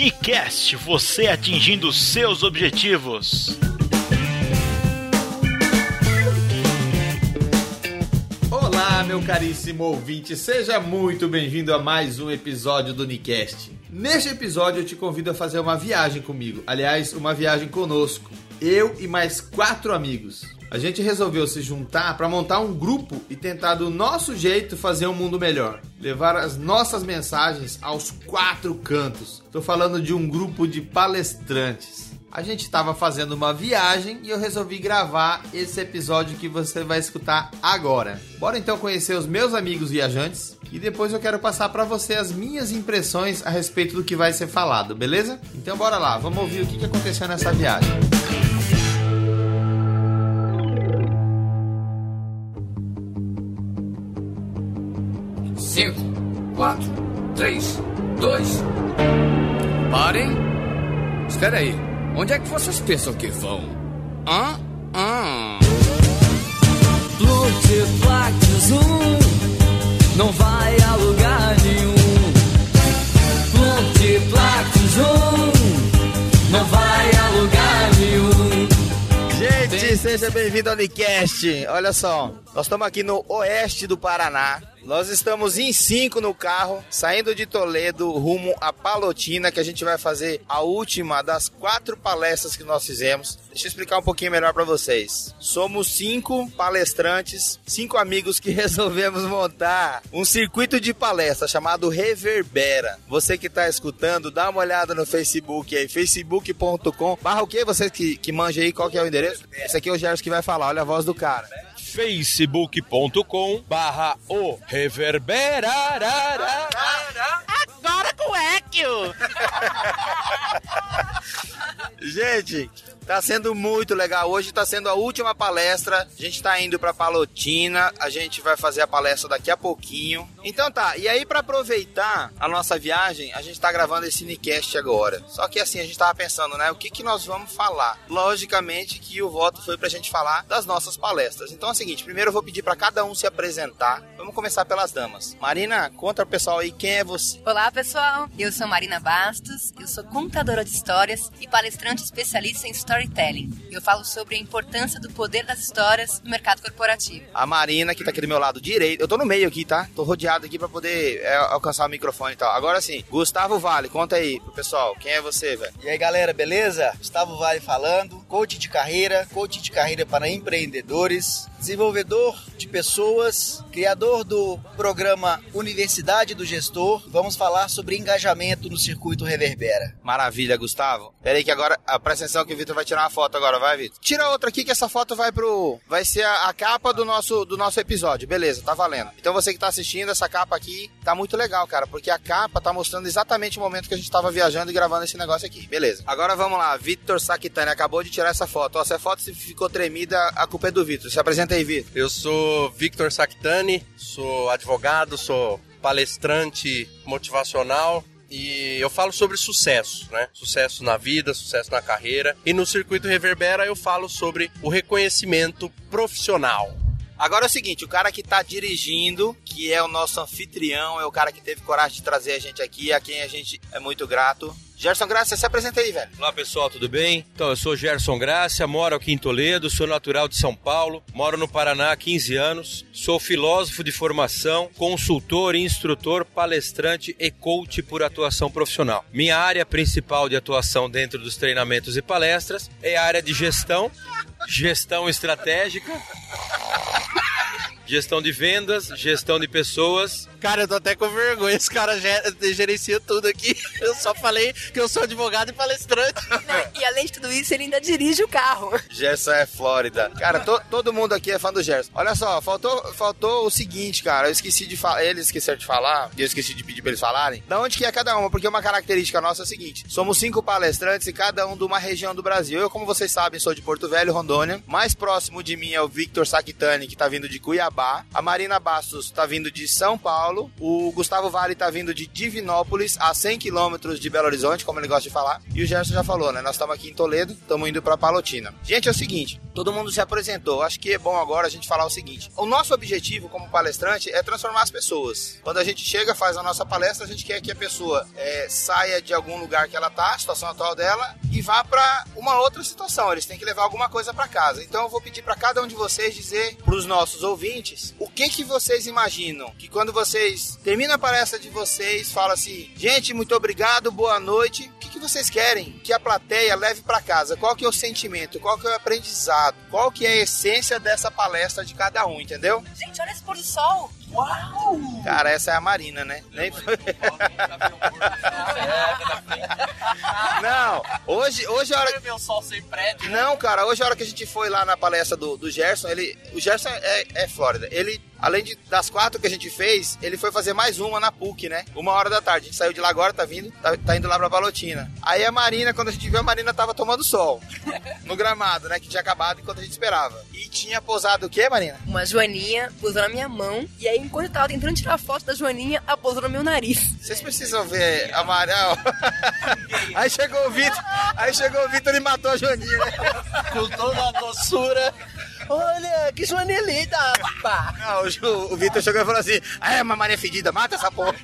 Unicast, você atingindo seus objetivos. Olá, meu caríssimo ouvinte, seja muito bem-vindo a mais um episódio do Unicast. Neste episódio eu te convido a fazer uma viagem comigo, aliás, uma viagem conosco. Eu e mais quatro amigos. A gente resolveu se juntar para montar um grupo e tentar do nosso jeito fazer um mundo melhor. Levar as nossas mensagens aos quatro cantos. Estou falando de um grupo de palestrantes. A gente estava fazendo uma viagem e eu resolvi gravar esse episódio que você vai escutar agora. Bora então conhecer os meus amigos viajantes e depois eu quero passar para você as minhas impressões a respeito do que vai ser falado, beleza? Então bora lá, vamos ouvir o que aconteceu nessa viagem. Cinco, quatro, três, dois. Parem! Espera aí, onde é que vocês pensam que vão? Hã? Hã? Multiplax um não vai a lugar nenhum. Multiplax um não vai a lugar nenhum. Gente, seja bem-vindo ao Unicast. Olha só, nós estamos aqui no oeste do Paraná. Nós estamos em cinco no carro, saindo de Toledo rumo a Palotina, que a gente vai fazer a última das quatro palestras que nós fizemos. Deixa eu explicar um pouquinho melhor para vocês. Somos cinco palestrantes, cinco amigos que resolvemos montar um circuito de palestra chamado Reverbera. Você que está escutando, dá uma olhada no Facebook aí, facebook.com. Barra o que? Você que, que manja aí, qual que é o endereço? Esse aqui é o Gerson que vai falar, olha a voz do cara facebook.com barra o reverbera. Agora com o Equio! Gente, tá sendo muito legal. Hoje tá sendo a última palestra. A gente tá indo pra Palotina. A gente vai fazer a palestra daqui a pouquinho. Então tá, e aí para aproveitar a nossa viagem, a gente tá gravando esse Nicast agora. Só que assim, a gente tava pensando, né, o que que nós vamos falar? Logicamente que o voto foi pra gente falar das nossas palestras. Então é o seguinte, primeiro eu vou pedir para cada um se apresentar. Vamos começar pelas damas. Marina, conta pro pessoal aí quem é você. Olá, pessoal. Eu sou Marina Bastos, eu sou contadora de histórias e palestrante especialista em storytelling. Eu falo sobre a importância do poder das histórias no mercado corporativo. A Marina, que tá aqui do meu lado direito. Eu tô no meio aqui, tá? Tô rodeado aqui para poder é, alcançar o microfone e tal. Agora sim, Gustavo Vale, conta aí pro pessoal, quem é você, velho? E aí, galera, beleza? Gustavo Vale falando, coach de carreira, coach de carreira para empreendedores, desenvolvedor de pessoas, criador do programa Universidade do Gestor. Vamos falar sobre engajamento no circuito Reverbera. Maravilha, Gustavo. Pera aí que agora, ah, presta atenção que o Vitor vai tirar uma foto agora, vai, Vitor? Tira outra aqui que essa foto vai pro... Vai ser a, a, capa do nosso, do nosso episódio, beleza, tá valendo. Então você que tá assistindo, essa capa aqui tá muito legal, cara, porque a capa tá mostrando exatamente o momento que a gente tava viajando e gravando esse negócio aqui, beleza. Agora vamos lá, Vitor Saquitani acabou de tirar essa foto. Ó, se a foto ficou tremida, a culpa é do Vitor. Se apresenta aí, Vitor. Eu sou Victor Saquitani, sou advogado, sou palestrante motivacional e eu falo sobre sucesso, né? Sucesso na vida, sucesso na carreira. E no circuito Reverbera eu falo sobre o reconhecimento profissional. Agora é o seguinte, o cara que tá dirigindo, que é o nosso anfitrião, é o cara que teve coragem de trazer a gente aqui, a quem a gente é muito grato. Gerson Graça, se apresenta aí, velho. Olá pessoal, tudo bem? Então, eu sou Gerson Graça, moro aqui em Toledo, sou natural de São Paulo, moro no Paraná há 15 anos, sou filósofo de formação, consultor, instrutor, palestrante e coach por atuação profissional. Minha área principal de atuação dentro dos treinamentos e palestras é a área de gestão, gestão estratégica, gestão de vendas, gestão de pessoas. Cara, eu tô até com vergonha. Esse cara gerencia tudo aqui. Eu só falei que eu sou advogado e palestrante. e além de tudo isso, ele ainda dirige o carro. Gerson é Flórida. Cara, to, todo mundo aqui é fã do Gerson. Olha só, faltou, faltou o seguinte, cara. Eu esqueci de falar. Eles esqueceram de falar. E eu esqueci de pedir pra eles falarem. Da onde que é cada uma? Porque uma característica nossa é a seguinte: somos cinco palestrantes e cada um de uma região do Brasil. Eu, como vocês sabem, sou de Porto Velho, Rondônia. Mais próximo de mim é o Victor Saquitani, que tá vindo de Cuiabá. A Marina Bastos tá vindo de São Paulo. Paulo. O Gustavo Vale tá vindo de Divinópolis, a 100 quilômetros de Belo Horizonte, como ele gosta de falar. E o Gerson já falou, né? Nós estamos aqui em Toledo, estamos indo para Palotina. Gente, é o seguinte, todo mundo se apresentou. Acho que é bom agora a gente falar o seguinte. O nosso objetivo como palestrante é transformar as pessoas. Quando a gente chega, faz a nossa palestra, a gente quer que a pessoa é, saia de algum lugar que ela tá, a situação atual dela, e vá para uma outra situação. Eles têm que levar alguma coisa para casa. Então eu vou pedir para cada um de vocês dizer para os nossos ouvintes o que que vocês imaginam que quando vocês terminam a palestra de vocês, fala assim: "Gente, muito obrigado, boa noite. Que vocês querem que a plateia leve para casa? Qual que é o sentimento? Qual que é o aprendizado? Qual que é a essência dessa palestra de cada um, entendeu? Gente, olha esse pôr do sol. Uau! Cara, essa é a Marina, né? Nem... Não, hoje, hoje a hora. Meu sol sem prédio. Não, cara, hoje a hora que a gente foi lá na palestra do, do Gerson, ele. O Gerson é, é Flórida. Ele, além de, das quatro que a gente fez, ele foi fazer mais uma na PUC, né? Uma hora da tarde. A gente saiu de lá agora, tá vindo, tá, tá indo lá pra Balotina. Aí a Marina, quando a gente viu, a Marina tava tomando sol. No gramado, né? Que tinha acabado enquanto a gente esperava. E tinha pousado o quê, Marina? Uma joaninha pousou na minha mão. E aí, enquanto eu tava tentando tirar foto da joaninha, ela pousou no meu nariz. Vocês precisam ver a Marina. Aí chegou o Vitor. Aí chegou o Vitor e matou a Joaninha, né? Com toda a doçura. Olha, que joaninha linda. Pá. Não, o, o Vitor chegou e falou assim: É, uma Maria fedida, mata essa porra.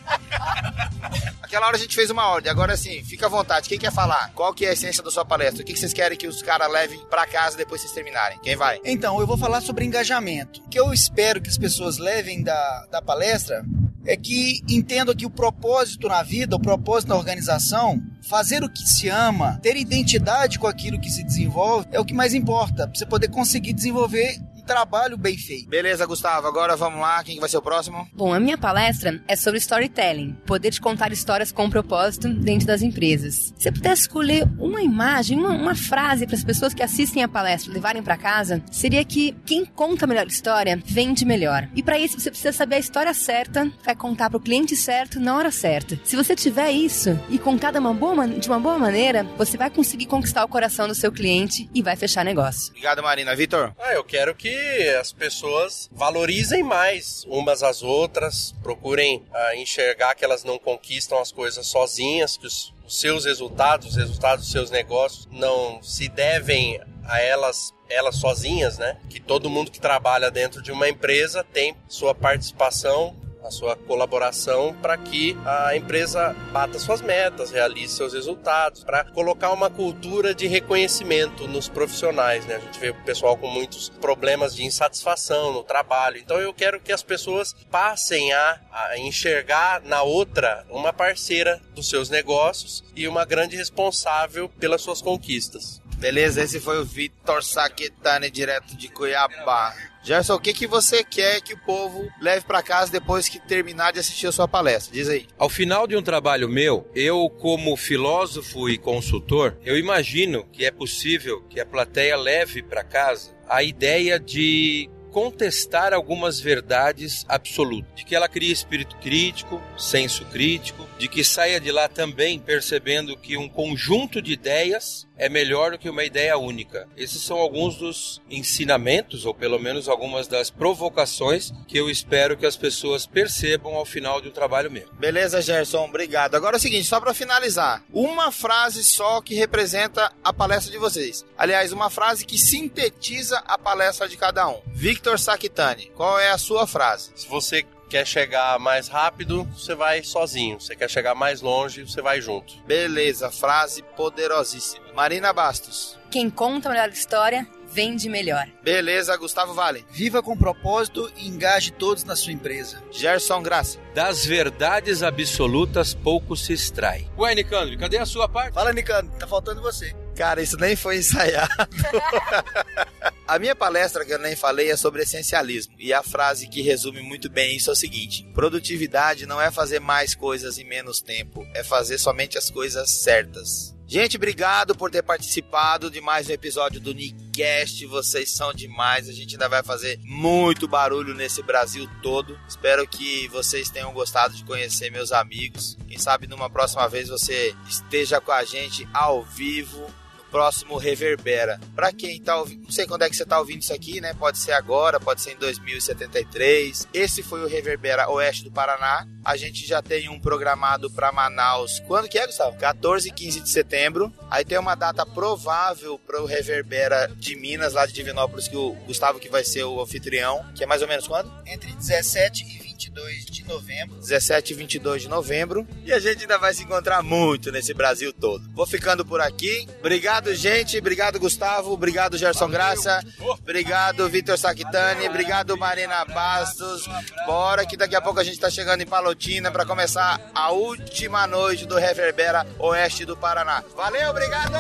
Aquela hora a gente fez uma ordem, agora assim, fica à vontade. Quem quer falar? Qual que é a essência da sua palestra? O que que vocês querem que os caras levem pra casa depois vocês terminarem? Quem vai? Então, eu vou falar sobre engajamento. O que eu espero que as pessoas levem da, da palestra é que entendam que o propósito na vida, o propósito na organização, fazer o que se ama, ter identidade com aquilo que se desenvolve, é o que mais importa. Você poder conseguir desenvolver trabalho bem feito. Beleza, Gustavo, agora vamos lá. Quem que vai ser o próximo? Bom, a minha palestra é sobre storytelling, poder de contar histórias com propósito dentro das empresas. Se eu pudesse escolher uma imagem, uma, uma frase para as pessoas que assistem a palestra levarem para casa, seria que quem conta a melhor história vende melhor. E para isso você precisa saber a história certa, vai contar para o cliente certo na hora certa. Se você tiver isso e contar de uma boa, de uma boa maneira, você vai conseguir conquistar o coração do seu cliente e vai fechar negócio. Obrigado, Marina. Vitor? Ah, eu quero que as pessoas valorizem mais umas às outras, procurem ah, enxergar que elas não conquistam as coisas sozinhas, que os, os seus resultados, os resultados dos seus negócios não se devem a elas elas sozinhas, né? Que todo mundo que trabalha dentro de uma empresa tem sua participação a sua colaboração para que a empresa bata suas metas, realize seus resultados, para colocar uma cultura de reconhecimento nos profissionais. Né? A gente vê o pessoal com muitos problemas de insatisfação no trabalho. Então eu quero que as pessoas passem a, a enxergar na outra uma parceira dos seus negócios e uma grande responsável pelas suas conquistas. Beleza, esse foi o Vitor Saquetani, direto de Cuiabá. Gerson, o que, que você quer que o povo leve pra casa depois que terminar de assistir a sua palestra? Diz aí. Ao final de um trabalho meu, eu, como filósofo e consultor, eu imagino que é possível que a plateia leve para casa a ideia de contestar algumas verdades absolutas, de que ela cria espírito crítico, senso crítico, de que saia de lá também percebendo que um conjunto de ideias é melhor do que uma ideia única. Esses são alguns dos ensinamentos, ou pelo menos algumas das provocações que eu espero que as pessoas percebam ao final de um trabalho meu. Beleza, Gerson, obrigado. Agora é o seguinte, só pra finalizar, uma frase só que representa a palestra de vocês. Aliás, uma frase que sintetiza a palestra de cada um. Victor Saquitani, qual é a sua frase? Se você quer chegar mais rápido, você vai sozinho. Se quer chegar mais longe, você vai junto. Beleza, frase poderosíssima. Marina Bastos. Quem conta a melhor história vende melhor. Beleza, Gustavo Vale. Viva com propósito e engaje todos na sua empresa. Gerson Graça. Das verdades absolutas pouco se extrai. Ué, Nicandro, cadê a sua parte? Fala, Nicano, tá faltando você. Cara, isso nem foi ensaiado. a minha palestra que eu nem falei é sobre essencialismo. E a frase que resume muito bem isso é o seguinte: produtividade não é fazer mais coisas em menos tempo, é fazer somente as coisas certas. Gente, obrigado por ter participado de mais um episódio do Nicast. Vocês são demais. A gente ainda vai fazer muito barulho nesse Brasil todo. Espero que vocês tenham gostado de conhecer meus amigos. Quem sabe numa próxima vez você esteja com a gente ao vivo próximo Reverbera. Para quem tá ouvindo, não sei quando é que você tá ouvindo isso aqui, né? Pode ser agora, pode ser em 2073. Esse foi o Reverbera Oeste do Paraná. A gente já tem um programado para Manaus. Quando que é, Gustavo? 14 e 15 de setembro. Aí tem uma data provável para o Reverbera de Minas, lá de Divinópolis, que o Gustavo que vai ser o anfitrião, que é mais ou menos quando? Entre 17 e 22 de novembro. 17 e 22 de novembro. E a gente ainda vai se encontrar muito nesse Brasil todo. Vou ficando por aqui. Obrigado, gente. Obrigado, Gustavo. Obrigado, Gerson Graça. Obrigado, Vitor Saquitani. Obrigado, Marina Bastos. Bora que daqui a pouco a gente tá chegando em Palotina para começar a última noite do Reverbera Oeste do Paraná. Valeu, obrigado!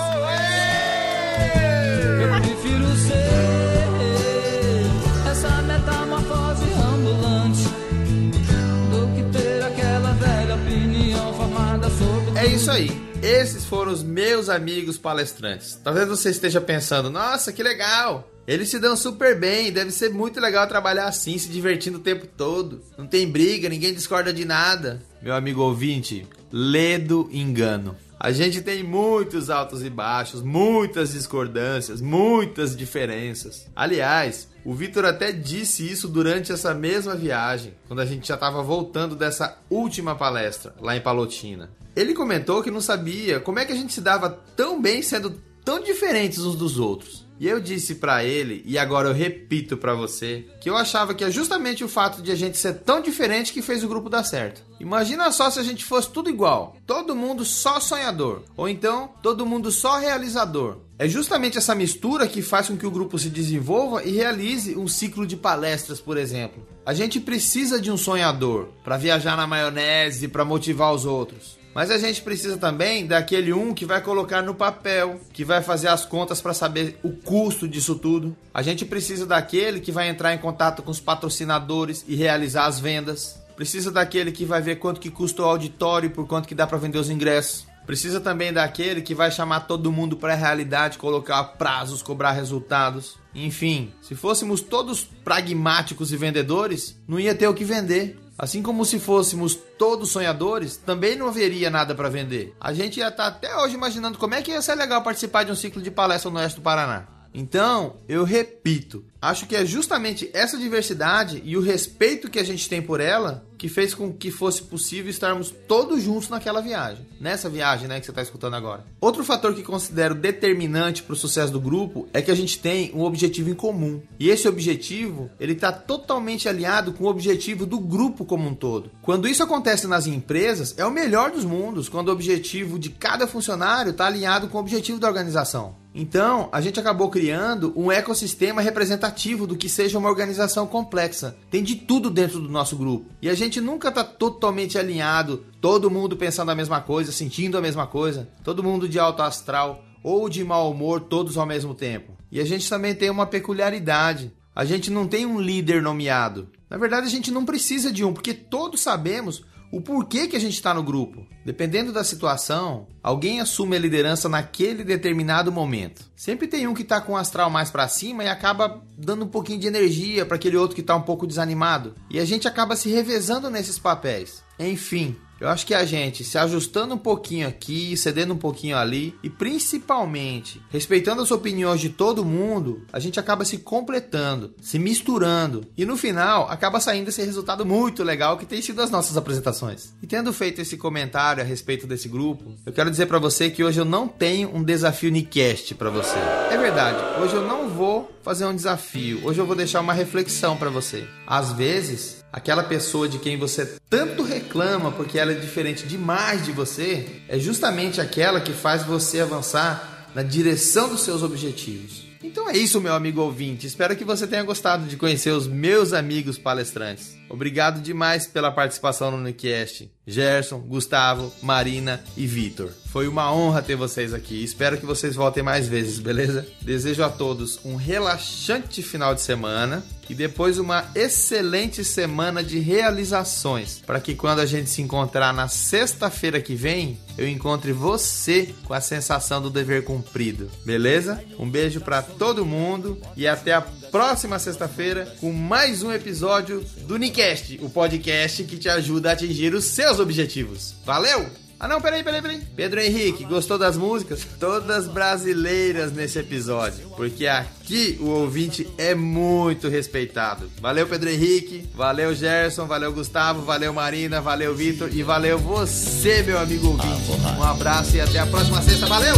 Isso aí. Esses foram os meus amigos palestrantes. Talvez você esteja pensando, nossa, que legal! Eles se dão super bem, deve ser muito legal trabalhar assim, se divertindo o tempo todo. Não tem briga, ninguém discorda de nada. Meu amigo ouvinte, ledo engano. A gente tem muitos altos e baixos, muitas discordâncias, muitas diferenças. Aliás, o Vitor até disse isso durante essa mesma viagem, quando a gente já estava voltando dessa última palestra lá em Palotina. Ele comentou que não sabia como é que a gente se dava tão bem sendo tão diferentes uns dos outros. E eu disse pra ele, e agora eu repito pra você, que eu achava que é justamente o fato de a gente ser tão diferente que fez o grupo dar certo. Imagina só se a gente fosse tudo igual, todo mundo só sonhador, ou então todo mundo só realizador. É justamente essa mistura que faz com que o grupo se desenvolva e realize um ciclo de palestras, por exemplo. A gente precisa de um sonhador para viajar na maionese, para motivar os outros. Mas a gente precisa também daquele um que vai colocar no papel, que vai fazer as contas para saber o custo disso tudo. A gente precisa daquele que vai entrar em contato com os patrocinadores e realizar as vendas. Precisa daquele que vai ver quanto que custa o auditório e por quanto que dá para vender os ingressos. Precisa também daquele que vai chamar todo mundo para a realidade, colocar prazos, cobrar resultados. Enfim, se fôssemos todos pragmáticos e vendedores, não ia ter o que vender. Assim como se fôssemos todos sonhadores, também não haveria nada para vender. A gente ia estar até hoje imaginando como é que ia ser legal participar de um ciclo de palestra no Oeste do Paraná. Então, eu repito, acho que é justamente essa diversidade e o respeito que a gente tem por ela que fez com que fosse possível estarmos todos juntos naquela viagem. Nessa viagem, né, que você está escutando agora. Outro fator que considero determinante para o sucesso do grupo é que a gente tem um objetivo em comum. E esse objetivo, ele está totalmente alinhado com o objetivo do grupo como um todo. Quando isso acontece nas empresas, é o melhor dos mundos, quando o objetivo de cada funcionário está alinhado com o objetivo da organização. Então, a gente acabou criando um ecossistema representativo do que seja uma organização complexa. Tem de tudo dentro do nosso grupo. E a gente nunca está totalmente alinhado, todo mundo pensando a mesma coisa, sentindo a mesma coisa, todo mundo de alto astral ou de mau humor, todos ao mesmo tempo. E a gente também tem uma peculiaridade. A gente não tem um líder nomeado. Na verdade, a gente não precisa de um, porque todos sabemos o porquê que a gente está no grupo. Dependendo da situação, alguém assume a liderança naquele determinado momento. Sempre tem um que está com o astral mais para cima e acaba dando um pouquinho de energia para aquele outro que está um pouco desanimado. E a gente acaba se revezando nesses papéis. Enfim, eu acho que a gente se ajustando um pouquinho aqui, cedendo um pouquinho ali e principalmente respeitando as opiniões de todo mundo, a gente acaba se completando, se misturando e no final acaba saindo esse resultado muito legal que tem sido as nossas apresentações. E tendo feito esse comentário a respeito desse grupo, eu quero dizer para você que hoje eu não tenho um desafio Nicast para você. É verdade, hoje eu não vou fazer um desafio. Hoje eu vou deixar uma reflexão para você. Às vezes, aquela pessoa de quem você tanto reclama porque ela é diferente demais de você, é justamente aquela que faz você avançar na direção dos seus objetivos. Então é isso, meu amigo ouvinte. Espero que você tenha gostado de conhecer os meus amigos palestrantes. Obrigado demais pela participação no Unicast. Gerson, Gustavo, Marina e Vitor. Foi uma honra ter vocês aqui. Espero que vocês voltem mais vezes, beleza? Desejo a todos um relaxante final de semana e depois uma excelente semana de realizações, para que quando a gente se encontrar na sexta-feira que vem, eu encontre você com a sensação do dever cumprido, beleza? Um beijo para todo mundo e até a próxima sexta-feira com mais um episódio do Nicast, o podcast que te ajuda a atingir os seus objetivos. Valeu! Ah não, peraí, peraí, peraí. Pedro Henrique, gostou das músicas? Todas brasileiras nesse episódio. Porque aqui o ouvinte é muito respeitado. Valeu, Pedro Henrique. Valeu, Gerson. Valeu, Gustavo. Valeu, Marina. Valeu, Vitor. E valeu você, meu amigo ouvinte. Um abraço e até a próxima sexta. Valeu!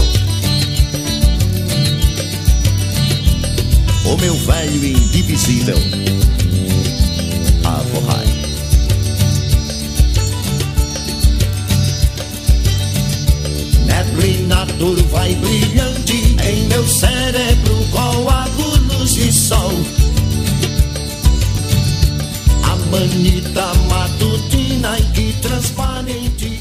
O meu velho indivisível. Avorrai. Neblinator vai brilhante em meu cérebro coágulos de sol. A manita matutina e que transparente